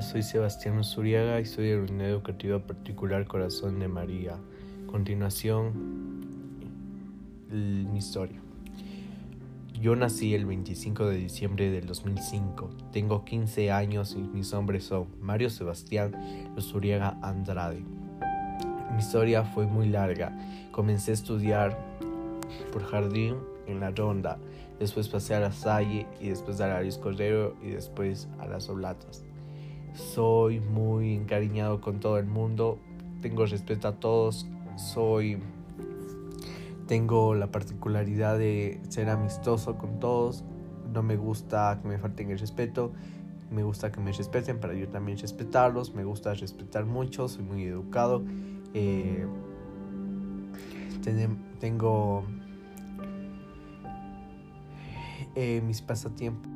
soy Sebastián Zuriaga y soy de la Educativa Particular Corazón de María. Continuación, mi historia. Yo nací el 25 de diciembre del 2005. Tengo 15 años y mis nombres son Mario Sebastián Zuriaga Andrade. Mi historia fue muy larga. Comencé a estudiar por jardín en la ronda, después pasé a la Salle y después a la Cordero y después a las Oblatas. Soy muy encariñado con todo el mundo, tengo respeto a todos, soy tengo la particularidad de ser amistoso con todos, no me gusta que me falten el respeto, me gusta que me respeten para yo también respetarlos, me gusta respetar mucho, soy muy educado, eh, tengo eh, mis pasatiempos